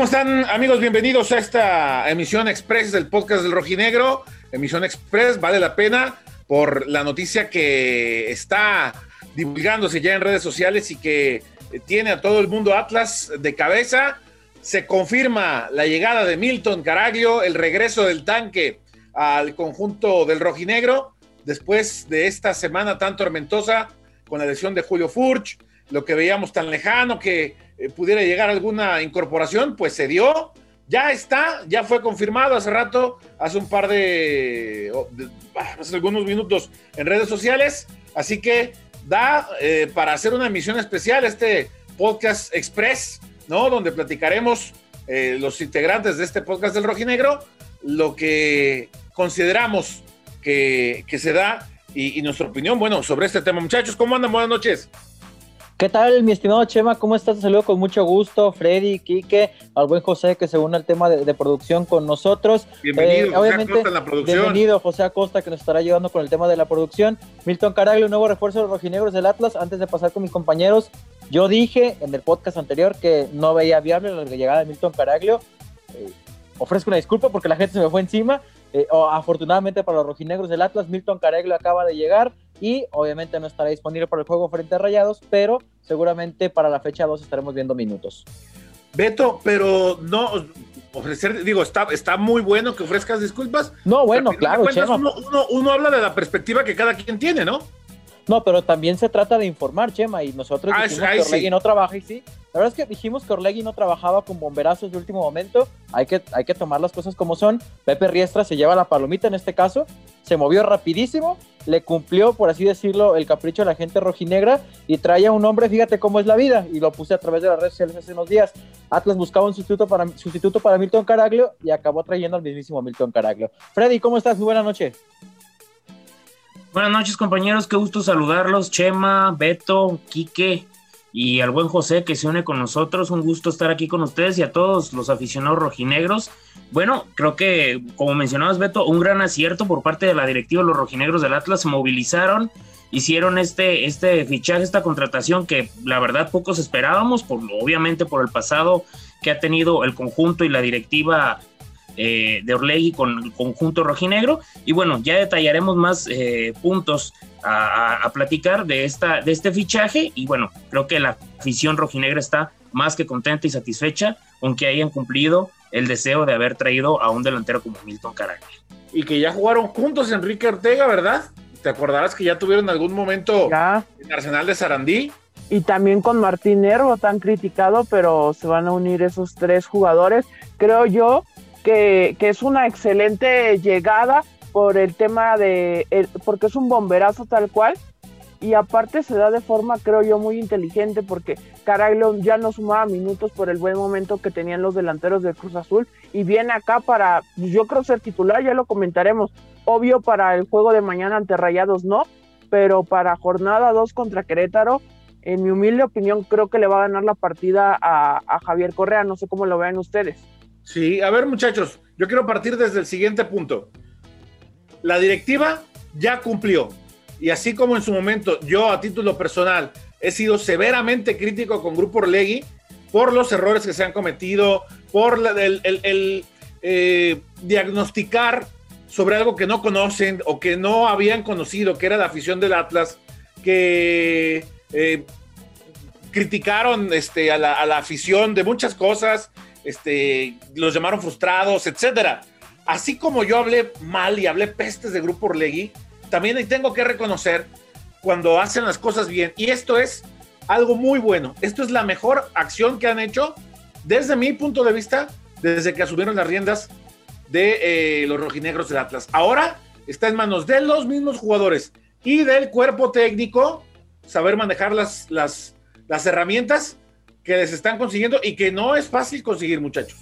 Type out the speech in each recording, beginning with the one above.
¿Cómo están amigos? Bienvenidos a esta emisión express del podcast del Rojinegro. Emisión express, vale la pena por la noticia que está divulgándose ya en redes sociales y que tiene a todo el mundo Atlas de cabeza. Se confirma la llegada de Milton Caraglio, el regreso del tanque al conjunto del Rojinegro después de esta semana tan tormentosa con la lesión de Julio Furch, lo que veíamos tan lejano que eh, pudiera llegar alguna incorporación, pues se dio, ya está, ya fue confirmado hace rato, hace un par de, hace algunos minutos en redes sociales, así que da eh, para hacer una emisión especial este podcast express, ¿no? Donde platicaremos eh, los integrantes de este podcast del Rojinegro, lo que consideramos que, se da y, y nuestra opinión, bueno, sobre este tema. Muchachos, ¿cómo andan? Buenas noches. ¿Qué tal, mi estimado Chema? ¿Cómo estás? Te saludo con mucho gusto. Freddy, Quique, al buen José que se une al tema de, producción con nosotros. Bienvenido, eh, José Acosta en la producción. Bienvenido, José Acosta, que nos estará ayudando con el tema de la producción. Milton Caraglio, nuevo refuerzo de los rojinegros del Atlas. Antes de pasar con mis compañeros, yo dije en el podcast anterior que no veía viable la llegada de Milton Caraglio. Eh, ofrezco una disculpa porque la gente se me fue encima. Eh, afortunadamente para los rojinegros del Atlas, Milton Caraglio acaba de llegar y obviamente no estará disponible para el juego frente a Rayados, pero seguramente para la fecha 2 estaremos viendo minutos. Beto, pero no ofrecer, digo, está, está muy bueno que ofrezcas disculpas. No, bueno, claro, uno, uno, habla de la perspectiva que cada quien tiene, ¿no? No, pero también se trata de informar, Chema, y nosotros ah, dijimos que Orlegui no trabaja, y sí, la verdad es que dijimos que Orlegui no trabajaba con bomberazos de último momento, hay que, hay que tomar las cosas como son, Pepe Riestra se lleva la palomita en este caso, se movió rapidísimo, le cumplió, por así decirlo, el capricho a la gente rojinegra y traía un hombre, fíjate cómo es la vida, y lo puse a través de las redes sociales hace unos días, Atlas buscaba un sustituto para, sustituto para Milton Caraglio y acabó trayendo al mismísimo Milton Caraglio. Freddy, ¿cómo estás? Muy buena noche. Buenas noches, compañeros. Qué gusto saludarlos. Chema, Beto, Quique y al buen José que se une con nosotros. Un gusto estar aquí con ustedes y a todos los aficionados rojinegros. Bueno, creo que, como mencionabas, Beto, un gran acierto por parte de la directiva de los rojinegros del Atlas. Se movilizaron, hicieron este, este fichaje, esta contratación que la verdad pocos esperábamos, por, obviamente por el pasado que ha tenido el conjunto y la directiva eh, de Orlegui con el conjunto rojinegro. Y bueno, ya detallaremos más eh, puntos a, platicar de, esta, de este fichaje. Y bueno, creo que la afición rojinegra está más que contenta y satisfecha con que hayan cumplido el deseo de haber traído a un delantero como Milton Caraglio. Y que ya jugaron juntos Enrique Ortega, ¿verdad? ¿Te acordarás que ya tuvieron algún momento en Arsenal de Sarandí? Y también con Martín Nervo, tan criticado, pero se van a unir esos tres jugadores. Creo yo que, es una excelente llegada por el tema de, porque es un bomberazo tal cual, y aparte se da de forma, creo yo, muy inteligente, porque Caraglio ya no sumaba minutos por el buen momento que tenían los delanteros de Cruz Azul, y viene acá para, yo creo ser titular, ya lo comentaremos, obvio para el juego de mañana ante Rayados no, pero para jornada 2 contra Querétaro, en mi humilde opinión, creo que le va a ganar la partida a, a Javier Correa, no sé cómo lo vean ustedes. Sí, a ver muchachos, yo quiero partir desde el siguiente punto. La directiva ya cumplió. Y así como en su momento yo a título personal he sido severamente crítico con Grupo Orlegui por los errores que se han cometido, por el, eh, diagnosticar sobre algo que no conocen o que no habían conocido, que era la afición del Atlas, que eh, criticaron este, a, la, a la afición de muchas cosas, este, los llamaron frustrados, etcétera. Así como yo hablé mal y hablé pestes de Grupo Orlegui, también tengo que reconocer cuando hacen las cosas bien. Y esto es algo muy bueno. Esto es la mejor acción que han hecho desde mi punto de vista, desde que asumieron las riendas de eh, los rojinegros del Atlas. Ahora está en manos de los mismos jugadores y del cuerpo técnico saber manejar las, las, las herramientas que les están consiguiendo y que no es fácil conseguir, muchachos.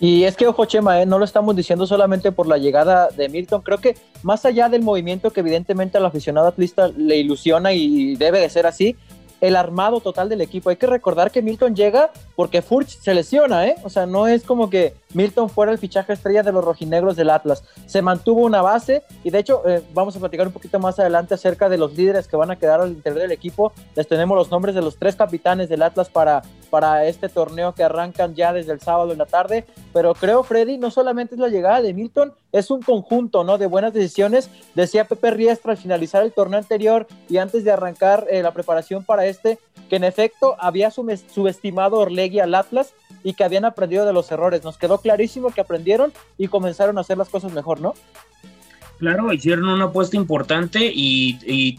Y es que, ojo, Chema, ¿eh? no lo estamos diciendo solamente por la llegada de Milton. Creo que más allá del movimiento que evidentemente al aficionado atlista le ilusiona y debe de ser así, el armado total del equipo. Hay que recordar que Milton llega porque Furch se lesiona, ¿eh? O sea, no es como que Milton fuera el fichaje estrella de los rojinegros del Atlas. Se mantuvo una base y de hecho eh, vamos a platicar un poquito más adelante acerca de los líderes que van a quedar al interior del equipo. Les tenemos los nombres de los tres capitanes del Atlas para para este torneo que arrancan ya desde el sábado en la tarde. Pero creo, Freddy, no solamente es la llegada de Milton, es un conjunto ¿no? de buenas decisiones. Decía Pepe Riestra al finalizar el torneo anterior y antes de arrancar eh, la preparación para este, que en efecto había subestimado Orlegui al Atlas y que habían aprendido de los errores. Nos quedó clarísimo que aprendieron y comenzaron a hacer las cosas mejor, ¿no? Claro, hicieron una apuesta importante y,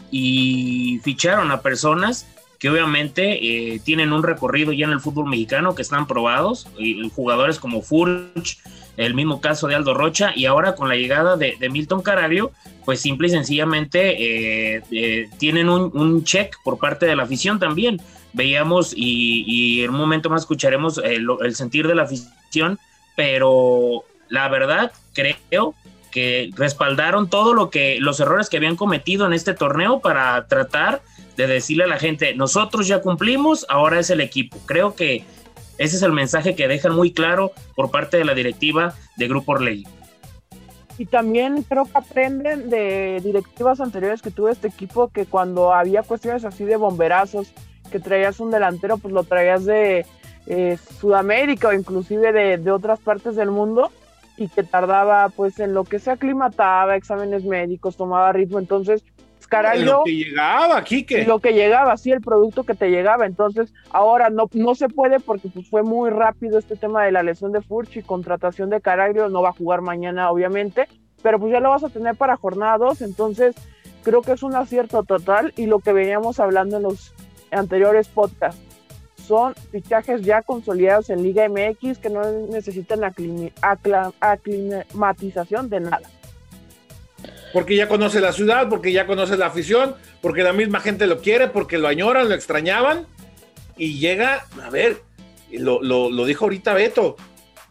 ficharon a personas que obviamente eh, tienen un recorrido ya en el fútbol mexicano, que están probados, y, jugadores como Furch, el mismo caso de Aldo Rocha, y ahora con la llegada de, Milton Caraglio, pues simple y sencillamente eh, eh, tienen un, check por parte de la afición también. Veíamos y, en un momento más escucharemos el, el sentir de la afición, pero la verdad creo que respaldaron todo lo que los errores que habían cometido en este torneo para tratar de decirle a la gente, nosotros ya cumplimos, ahora es el equipo. Creo que ese es el mensaje que dejan muy claro por parte de la directiva de Grupo Orlegui. Y también creo que aprenden de directivas anteriores que tuvo este equipo, que cuando había cuestiones así de bomberazos, que traías un delantero, pues lo traías de eh, Sudamérica o inclusive de, de otras partes del mundo y que tardaba pues en lo que se aclimataba, exámenes médicos, tomaba ritmo, entonces Caraglio, lo que llegaba, Quique. Lo que llegaba, sí, el producto que te llegaba. Entonces, ahora no, no se puede porque pues, fue muy rápido este tema de la lesión de Furch y contratación de Caraglio. No va a jugar mañana, obviamente, pero pues ya lo vas a tener para jornada 2. Entonces, creo que es un acierto total y lo que veníamos hablando en los anteriores podcasts son fichajes ya consolidados en Liga MX que no necesitan aclimatización de nada porque ya conoce la ciudad, porque ya conoce la afición, porque la misma gente lo quiere, porque lo añoran, lo extrañaban. Y llega, a ver, lo, lo, dijo ahorita Beto,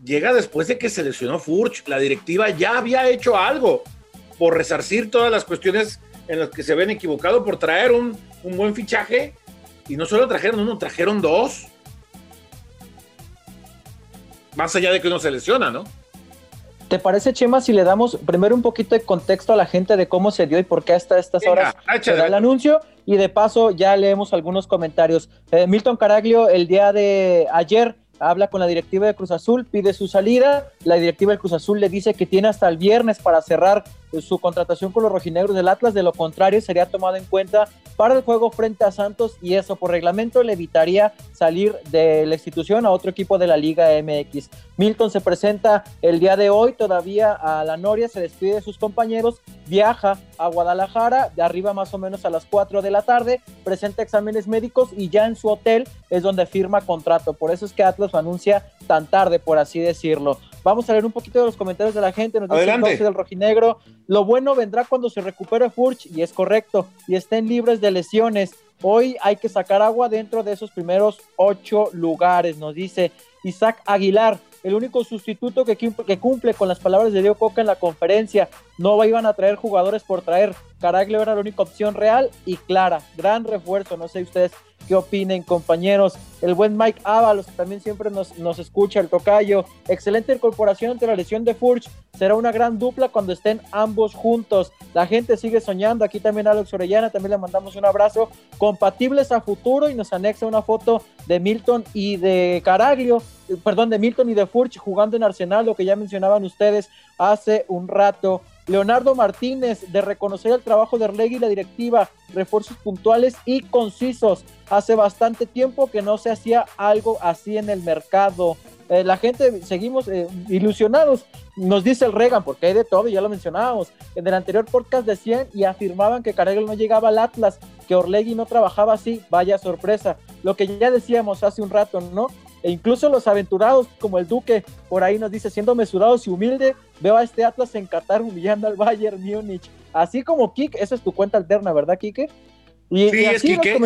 llega después de que se lesionó Furch. La directiva ya había hecho algo por resarcir todas las cuestiones en las que se habían equivocado, por traer un, un buen fichaje. Y no solo trajeron uno, trajeron dos. Más allá de que uno se lesiona, ¿no? ¿Te parece, Chema, si le damos primero un poquito de contexto a la gente de cómo se dio y por qué hasta estas horas se da el anuncio? Y de paso ya leemos algunos comentarios. Eh, Milton Caraglio el día de ayer habla con la directiva de Cruz Azul, pide su salida, la directiva de Cruz Azul le dice que tiene hasta el viernes para cerrar su contratación con los rojinegros del Atlas, de lo contrario sería tomado en cuenta para el juego frente a Santos y eso por reglamento le evitaría salir de la institución a otro equipo de la Liga MX. Milton se presenta el día de hoy todavía a la Noria, se despide de sus compañeros, viaja a Guadalajara, de arriba más o menos a las 4 de la tarde, presenta exámenes médicos y ya en su hotel es donde firma contrato. Por eso es que Atlas lo anuncia tan tarde, por así decirlo. Vamos a leer un poquito de los comentarios de la gente. Nos dice el del rojinegro. Lo bueno vendrá cuando se recupere Furch, y es correcto, y estén libres de lesiones. Hoy hay que sacar agua dentro de esos primeros ocho lugares, nos dice Isaac Aguilar el único sustituto que, que, cumple con las palabras de Diego Coca en la conferencia. No iban a traer jugadores por traer. Caraglio era la única opción real y clara. Gran refuerzo. No sé ustedes qué opinen, compañeros. El buen Mike Ábalos, que también siempre nos, nos escucha, el tocayo. Excelente incorporación ante la lesión de Furch. Será una gran dupla cuando estén ambos juntos. La gente sigue soñando. Aquí también Alex Orellana, también le mandamos un abrazo. Compatibles a futuro y nos anexa una foto de Milton y de Caraglio, eh, perdón, de Milton y de Furch jugando en Arsenal, lo que ya mencionaban ustedes hace un rato. Leonardo Martínez, de reconocer el trabajo de Orlegui y la directiva, refuerzos puntuales y concisos. Hace bastante tiempo que no se hacía algo así en el mercado. Eh, la gente seguimos eh, ilusionados, nos dice el Regan, porque hay de todo, ya lo mencionábamos. En el anterior podcast decían y afirmaban que Carregel no llegaba al Atlas, que Orlegui no trabajaba así, vaya sorpresa. Lo que ya decíamos hace un rato, ¿no? E incluso los aventurados, como el Duque, por ahí nos dice, siendo mesurados y humilde, veo a este Atlas en Qatar humillando al Bayern Múnich. Así como Kik, esa es tu cuenta alterna, ¿verdad, Kike? Y, sí, es, Quique,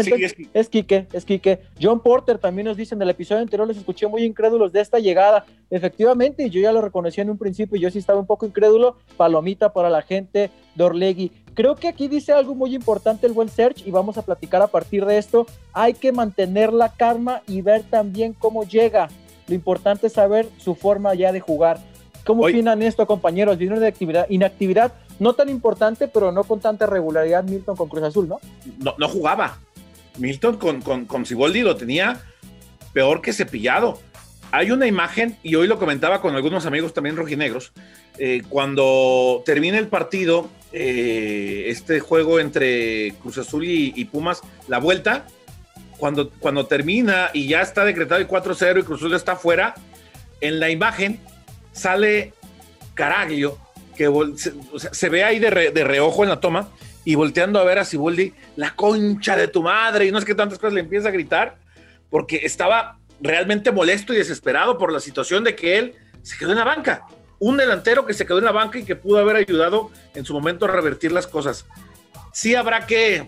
es, Quique, es Quique. John Porter también nos dice en el episodio anterior, les escuché muy incrédulos de esta llegada. Efectivamente, yo ya lo reconocí en un principio, yo sí estaba un poco incrédulo. Palomita para la gente de Orlegui. Creo que aquí dice algo muy importante el buen Search y vamos a platicar a partir de esto. Hay que mantener la calma y ver también cómo llega. Lo importante es saber su forma ya de jugar. ¿Cómo opinan esto, compañeros? Viene de actividad, inactividad no tan importante, pero no con tanta regularidad Milton con Cruz Azul, ¿no? No, no jugaba. Milton con, con, con Ciboldi lo tenía peor que cepillado. Hay una imagen, y hoy lo comentaba con algunos amigos también rojinegros, eh, cuando termina el partido, eh, este juego entre Cruz Azul y, Pumas, la vuelta, cuando, cuando termina y ya está decretado el 4-0 y Cruz Azul está fuera, en la imagen sale Caraglio, que se, ve ahí de, reojo en la toma y volteando a ver a Siboldi, la concha de tu madre, y no es que tantas cosas le empieza a gritar, porque estaba realmente molesto y desesperado por la situación de que él se quedó en la banca. Un delantero que se quedó en la banca y que pudo haber ayudado en su momento a revertir las cosas. Sí habrá que,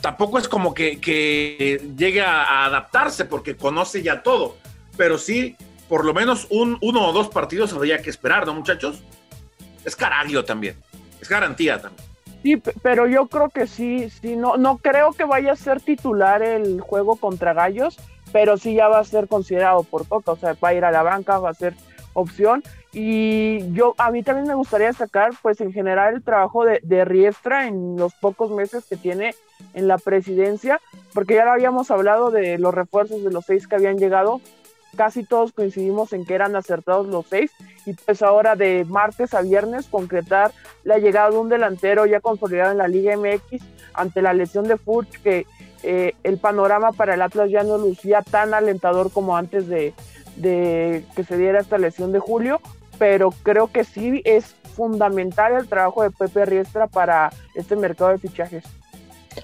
tampoco es como que, llegue a, adaptarse porque conoce ya todo, pero sí, por lo menos un, uno o dos partidos habría que esperar, ¿no, muchachos? Es Caraglio también, es garantía también. Sí, pero yo creo que sí, sí, no, no creo que vaya a ser titular el juego contra Gallos, pero sí ya va a ser considerado por Coca, o sea, va a ir a la banca, va a ser opción. Y yo, a mí también me gustaría destacar, pues en general, el trabajo de Riestra en los pocos meses que tiene en la presidencia, porque ya lo habíamos hablado de los refuerzos de los seis que habían llegado, casi todos coincidimos en que eran acertados los seis y pues ahora de martes a viernes concretar la llegada de un delantero ya consolidado en la Liga MX ante la lesión de Furch que eh, el panorama para el Atlas ya no lucía tan alentador como antes de, que se diera esta lesión de Julio, pero creo que sí es fundamental el trabajo de Pepe Riestra para este mercado de fichajes.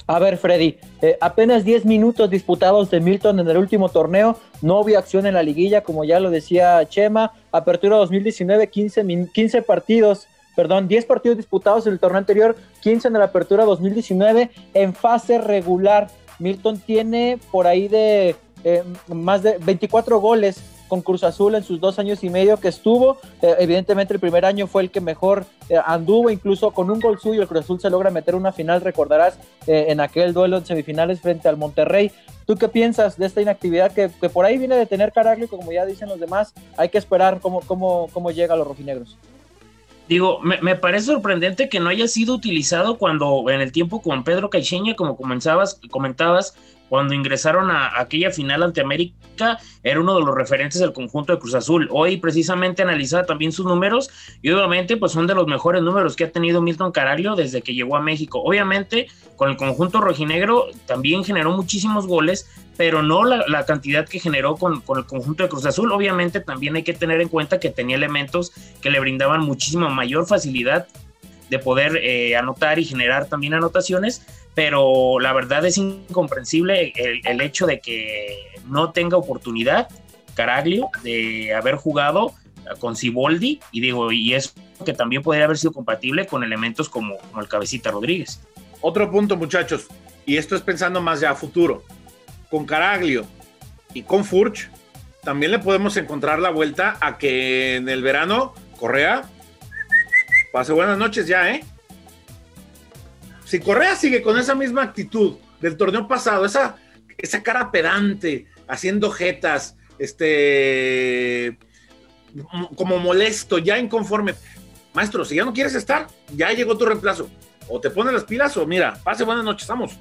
A ver, Freddy, eh, apenas 10 minutos disputados de Milton en el último torneo, no hubo acción en la liguilla, como ya lo decía Chema, apertura 2019, 15, 15 partidos, perdón, 10 partidos disputados en el torneo anterior, 15 en la apertura 2019, en fase regular. Milton tiene por ahí de eh, más de 24 goles con Cruz Azul en sus dos años y medio que estuvo. Eh, evidentemente el primer año fue el que mejor eh, anduvo, incluso con un gol suyo el Cruz Azul se logra meter una final, recordarás, en aquel duelo en semifinales frente al Monterrey. ¿Tú qué piensas de esta inactividad que, por ahí viene de tener Caraglio, como ya dicen los demás? Hay que esperar cómo, cómo, cómo llega a los rojinegros. Digo, me, parece sorprendente que no haya sido utilizado cuando en el tiempo con Pedro Caixeña, como comenzabas, comentabas, cuando ingresaron a, aquella final ante América, era uno de los referentes del conjunto de Cruz Azul. Hoy precisamente analizaba también sus números y obviamente pues son de los mejores números que ha tenido Milton Caraglio desde que llegó a México. Obviamente con el conjunto rojinegro también generó muchísimos goles, pero no la, cantidad que generó con, con, el conjunto de Cruz Azul. Obviamente también hay que tener en cuenta que tenía elementos que le brindaban muchísima mayor facilidad de poder eh, anotar y generar también anotaciones, pero la verdad es incomprensible el, hecho de que no tenga oportunidad Caraglio de haber jugado con Ciboldi y digo, y es que también podría haber sido compatible con elementos como, como el Cabecita Rodríguez. Otro punto, muchachos, y esto es pensando más ya a futuro. Con Caraglio y con Furch, también le podemos encontrar la vuelta a que en el verano Correa Pase buenas noches ya, ¿eh? Si Correa sigue con esa misma actitud del torneo pasado, esa, esa cara pedante, haciendo jetas, este, como molesto, ya inconforme. Maestro, si ya no quieres estar, ya llegó tu reemplazo. O te pones las pilas o mira, pase buenas noches, vamos.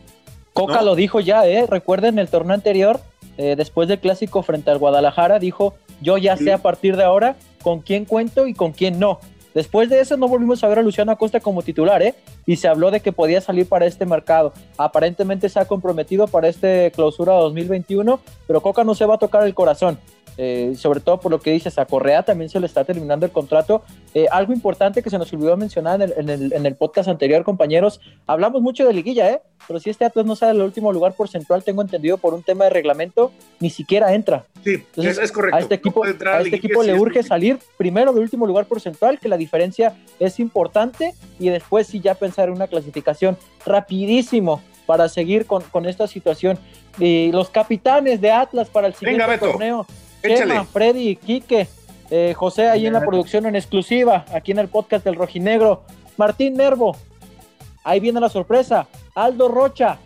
Coca lo dijo ya, ¿eh? Recuerden el torneo anterior, eh, después del clásico frente al Guadalajara, dijo, yo ya sé a partir de ahora con quién cuento y con quién no. Después de eso no volvimos a ver a Luciano Acosta como titular, ¿eh? Y se habló de que podía salir para este mercado. Aparentemente se ha comprometido para este clausura 2021, pero Coca no se va a tocar el corazón. Eh, sobre todo por lo que dices, a Correa también se le está terminando el contrato. Eh, algo importante que se nos olvidó mencionar en el, podcast anterior, compañeros, hablamos mucho de liguilla, ¿eh? pero si este Atlas no sale el último lugar porcentual, tengo entendido por un tema de reglamento, ni siquiera entra. Sí, es, correcto. A este equipo, a este equipo le urge salir primero del último lugar porcentual, que la diferencia es importante, y después sí ya pensar en una clasificación rapidísimo para seguir con, con esta situación. Y los capitanes de Atlas para el siguiente torneo. Chema, Freddy, Quique, eh, José ahí en la producción en exclusiva, aquí en el podcast del Rojinegro. Martín Nervo, ahí viene la sorpresa. Aldo Rocha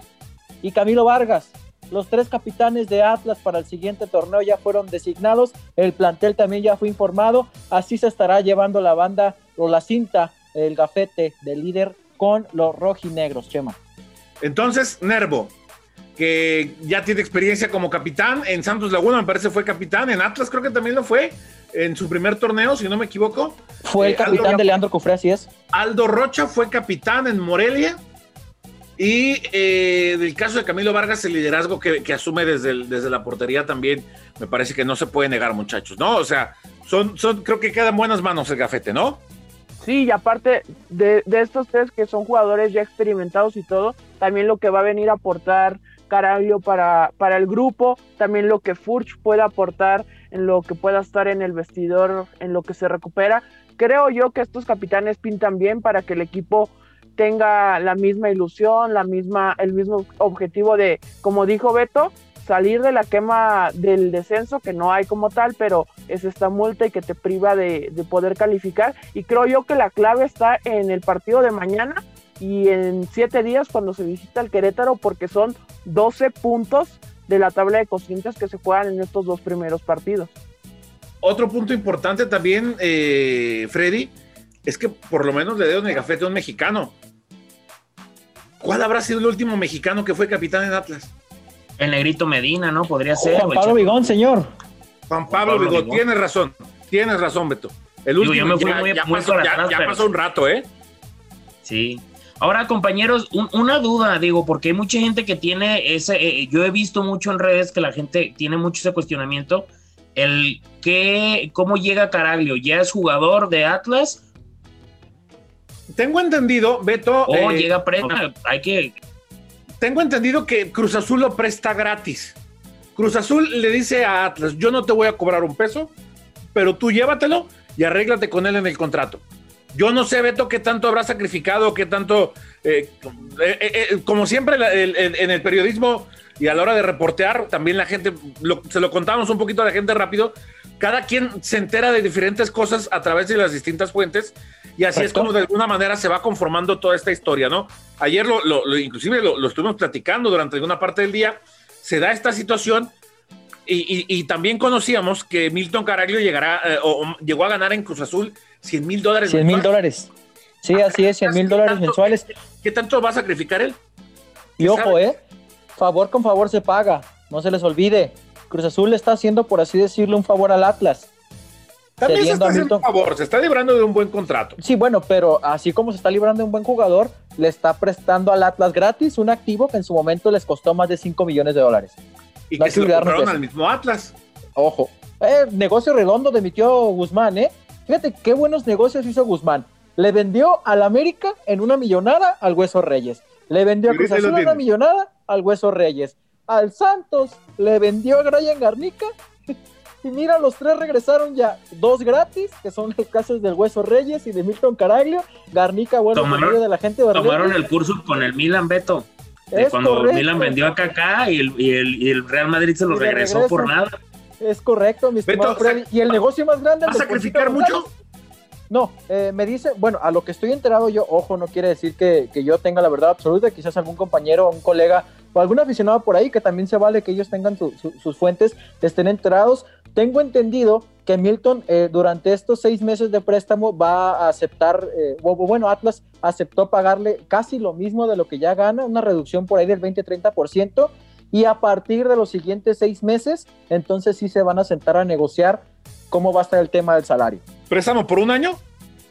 y Camilo Vargas, los tres capitanes de Atlas para el siguiente torneo ya fueron designados. El plantel también ya fue informado. Así se estará llevando la banda o la cinta, el gafete del líder con los rojinegros, Chema. Entonces, Nervo, que ya tiene experiencia como capitán. En Santos Laguna me parece fue capitán. En Atlas creo que también lo fue en su primer torneo, si no me equivoco. Fue el eh, capitán de Leandro Cufré, así es. Aldo Rocha fue capitán en Morelia. Y eh, del caso de Camilo Vargas, el liderazgo que, asume desde, desde la portería también me parece que no se puede negar, muchachos, ¿no? O sea, son, son creo que quedan buenas manos el gafete, ¿no? Sí, y aparte de, de, estos tres que son jugadores ya experimentados y todo, también lo que va a venir a aportar Caraglio para, para el grupo, también lo que Furch puede aportar en lo que pueda estar en el vestidor, en lo que se recupera. Creo yo que estos capitanes pintan bien para que el equipo tenga la misma ilusión, la misma, el mismo objetivo de, como dijo Beto, salir de la quema del descenso, que no hay como tal, pero es esta multa y que te priva de, de poder calificar. Y creo yo que la clave está en el partido de mañana, y en siete días cuando se visita el Querétaro porque son 12 puntos de la tabla de cocientes que se juegan en estos dos primeros partidos. Otro punto importante también, eh, Freddy, es que por lo menos le dieron el gafete a un mexicano. ¿Cuál habrá sido el último mexicano que fue capitán en Atlas? El negrito Medina, ¿no? Podría ser. Juan Pablo Vigón, señor. Juan Pablo, Vigón, tienes razón, tienes razón, Beto. El último ya, pasó un rato, ¿eh? Sí. Ahora, compañeros, una duda, digo, porque hay mucha gente que tiene ese, eh, yo he visto mucho en redes que la gente tiene mucho ese cuestionamiento, el que, ¿cómo llega Caraglio? ¿Ya es jugador de Atlas? Tengo entendido, Beto. O eh, llega presta, hay que... Tengo entendido que Cruz Azul lo presta gratis. Cruz Azul le dice a Atlas, yo no te voy a cobrar un peso, pero tú llévatelo y arréglate con él en el contrato. Yo no sé, Beto, qué tanto habrá sacrificado, qué tanto, eh, eh, eh, como siempre en el periodismo y a la hora de reportear, también la gente, se lo contamos un poquito a la gente rápido, cada quien se entera de diferentes cosas a través de las distintas fuentes y así es como de alguna manera se va conformando toda esta historia, ¿no? Ayer lo, inclusive lo, estuvimos platicando durante alguna parte del día, se da esta situación y, también conocíamos que Milton Caraglio llegará o llegó a ganar en Cruz Azul 100 mil dólares. 100 mil dólares. Sí, así es, 100 mil dólares mensuales. ¿qué, tanto va a sacrificar él? Y ojo, ¿eh? Favor con favor se paga, no se les olvide. Cruz Azul le está haciendo, por así decirlo, un favor al Atlas. También se está haciendo un favor, se está librando de un buen contrato. Sí, bueno, pero así como se está librando de un buen jugador, le está prestando al Atlas gratis un activo que en su momento les costó más de 5 millones de dólares. Y que se lo compraron al mismo Atlas. Ojo. Eh, negocio redondo de mi tío Guzmán, ¿eh? Fíjate qué buenos negocios hizo Guzmán. Le vendió al América en una millonada al Hueso Reyes. Le vendió a Cruz Azul en una millonada al Hueso Reyes. Al Santos le vendió a Brian Garnica. Y mira, los tres regresaron ya. Dos gratis, que son los casos del Hueso Reyes y de Milton Caraglio. Garnica, bueno, tomaron, de la gente de Tomaron el curso con el Milan Beto. De cuando Milan vendió a Kaká y el, Real Madrid se lo regresó por nada. Es correcto, mi estimado Freddy. Y el negocio más grande. ¿Va a sacrificar mucho? No, eh, me dice, bueno, a lo que estoy enterado yo, ojo, no quiere decir que, yo tenga la verdad absoluta, quizás algún compañero, un colega o algún aficionado por ahí, que también se vale que ellos tengan sus fuentes, estén enterados. Tengo entendido que Milton eh, durante estos seis meses de préstamo va a aceptar, eh, bueno, Atlas aceptó pagarle casi lo mismo de lo que ya gana, una reducción por ahí del 20-30%, y a partir de los siguientes seis meses, entonces sí se van a sentar a negociar cómo va a estar el tema del salario. ¿Préstamo por un año?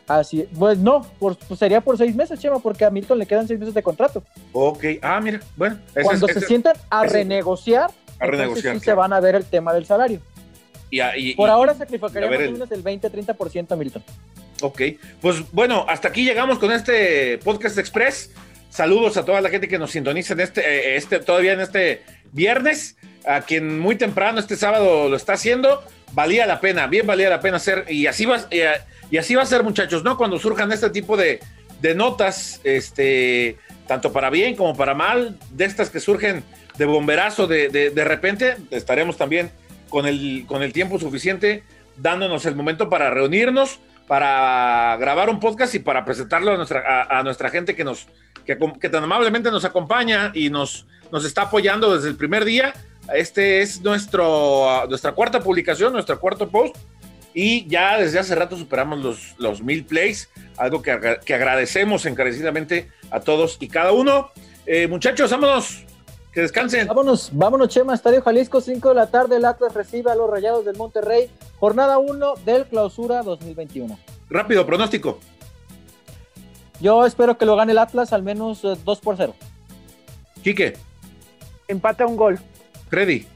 Así, pues no, pues sería por seis meses, Chema, porque a Milton le quedan seis meses de contrato. Ok, ah, mira, bueno. Cuando se sientan a renegociar, a renegociar, sí se van a ver el tema del salario. Y, por ahora sacrificaría más o menos el 20-30% a Milton. Ok, pues bueno, hasta aquí llegamos con este podcast express. Saludos a toda la gente que nos sintoniza en este, eh, este, todavía en este viernes, a quien muy temprano este sábado lo está haciendo. Valía la pena, bien valía la pena hacer, y así va, y así va a ser, muchachos, ¿no? Cuando surjan este tipo de, notas, este, tanto para bien como para mal, de estas que surgen de bomberazo de, de, repente, estaremos también con el, con el tiempo suficiente dándonos el momento para reunirnos, para grabar un podcast y para presentarlo a nuestra, a nuestra gente que nos, que, tan amablemente nos acompaña y nos, nos está apoyando desde el primer día. Este es nuestro, nuestra cuarta publicación, nuestro cuarto post. Y ya desde hace rato superamos los, los mil plays, algo que, que agradecemos encarecidamente a todos y cada uno. Eh, muchachos, vámonos. Que descansen. Vámonos, vámonos, Chema, Estadio Jalisco, 5 de la tarde, el Atlas recibe a los Rayados del Monterrey, jornada 1 del Clausura 2021. Rápido, pronóstico. Yo espero que lo gane el Atlas al menos 2 eh, por 0. Quique. Empate a un gol. Freddy.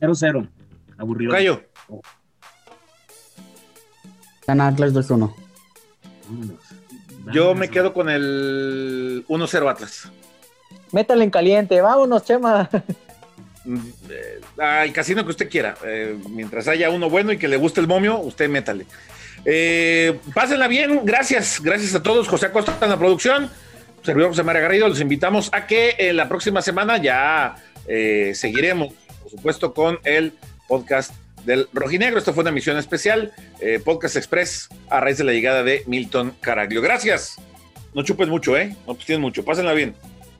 0-0. Aburrido. Cayo. Gana Atlas 2-1. Yo me quedo con el 1-0 Atlas. Métale en caliente, vámonos, Chema. Ay, casino que usted quiera. Eh, mientras haya uno bueno y que le guste el momio, usted métale. Eh, pásenla bien, gracias, gracias a todos. José Acosta en la producción, servidor José María Garrido, los invitamos a que en la próxima semana ya eh, seguiremos, por supuesto, con el podcast del Rojinegro. Esto fue una emisión especial, eh, Podcast Express, a raíz de la llegada de Milton Caraglio. Gracias. No chupen mucho, ¿eh? No pues tienen mucho. Pásenla bien.